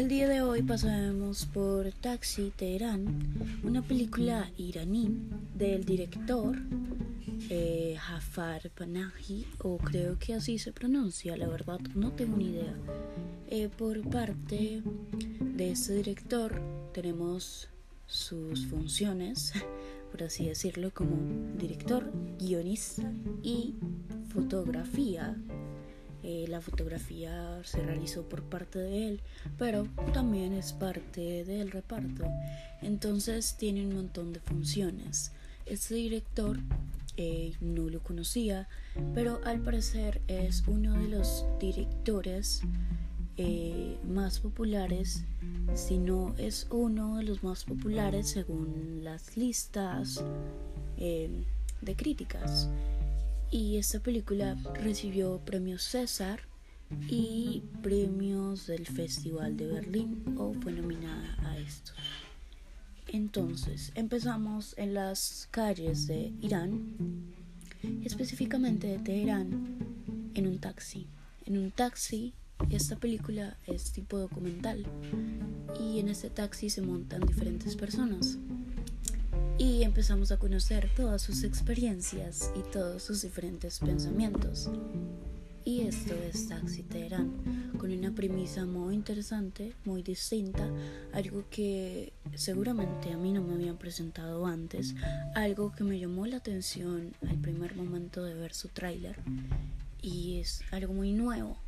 Hoy pasaremos por Taxi Teherán, una película iraní del director eh, Jafar Panahi, o creo que así se pronuncia, la verdad no tengo ni idea. Eh, por parte de este director tenemos sus funciones, por así decirlo, como director, guionista y fotografía eh, la fotografía se realizó por parte de él, pero también es parte del reparto. Entonces tiene un montón de funciones. Este director eh, no lo conocía, pero al parecer es uno de los directores eh, más populares, si no es uno de los más populares según las listas de críticas y esta película recibió premios César y premios del Festival de Berlín o fue nominada a estos. Entonces, empezamos en las calles de Irán, específicamente de Teherán, en un taxi. En un taxi, esta película es tipo documental y en este taxi se montan diferentes personas y empezamos a conocer todas sus experiencias y todos sus diferentes pensamientos. Y esto es Taxi Teherán, con una premisa muy interesante, muy distinta, algo que seguramente a mí no me habían presentado antes, algo que me llamó la atención al primer momento de ver su tráiler y es algo muy nuevo.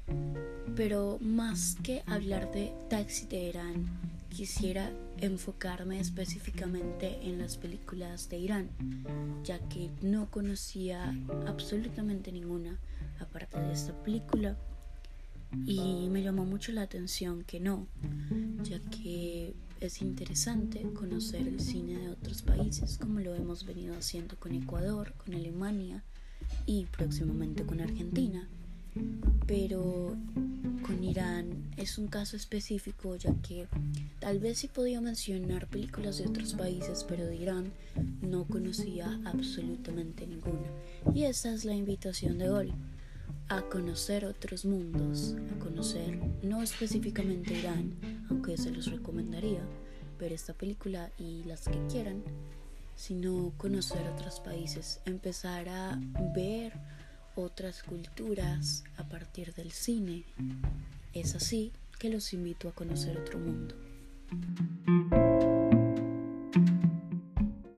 Pero más que hablar de Taxi Teherán, quisiera enfocarme específicamente en las películas de Irán, ya que no conocía absolutamente ninguna aparte de esta película y me llamó mucho la atención que no, ya que es interesante conocer el cine de otros países como lo hemos venido haciendo con Ecuador, con Alemania y próximamente con Argentina. Pero con Irán es un caso específico ya que tal vez sí podía mencionar películas de otros países, pero de Irán no conocía absolutamente ninguna. Y esa es la invitación de hoy, a conocer otros mundos, a conocer no específicamente Irán, aunque se los recomendaría ver esta película y las que quieran, sino conocer otros países, empezar a ver otras culturas a partir del cine. Es así que los invito a conocer otro mundo.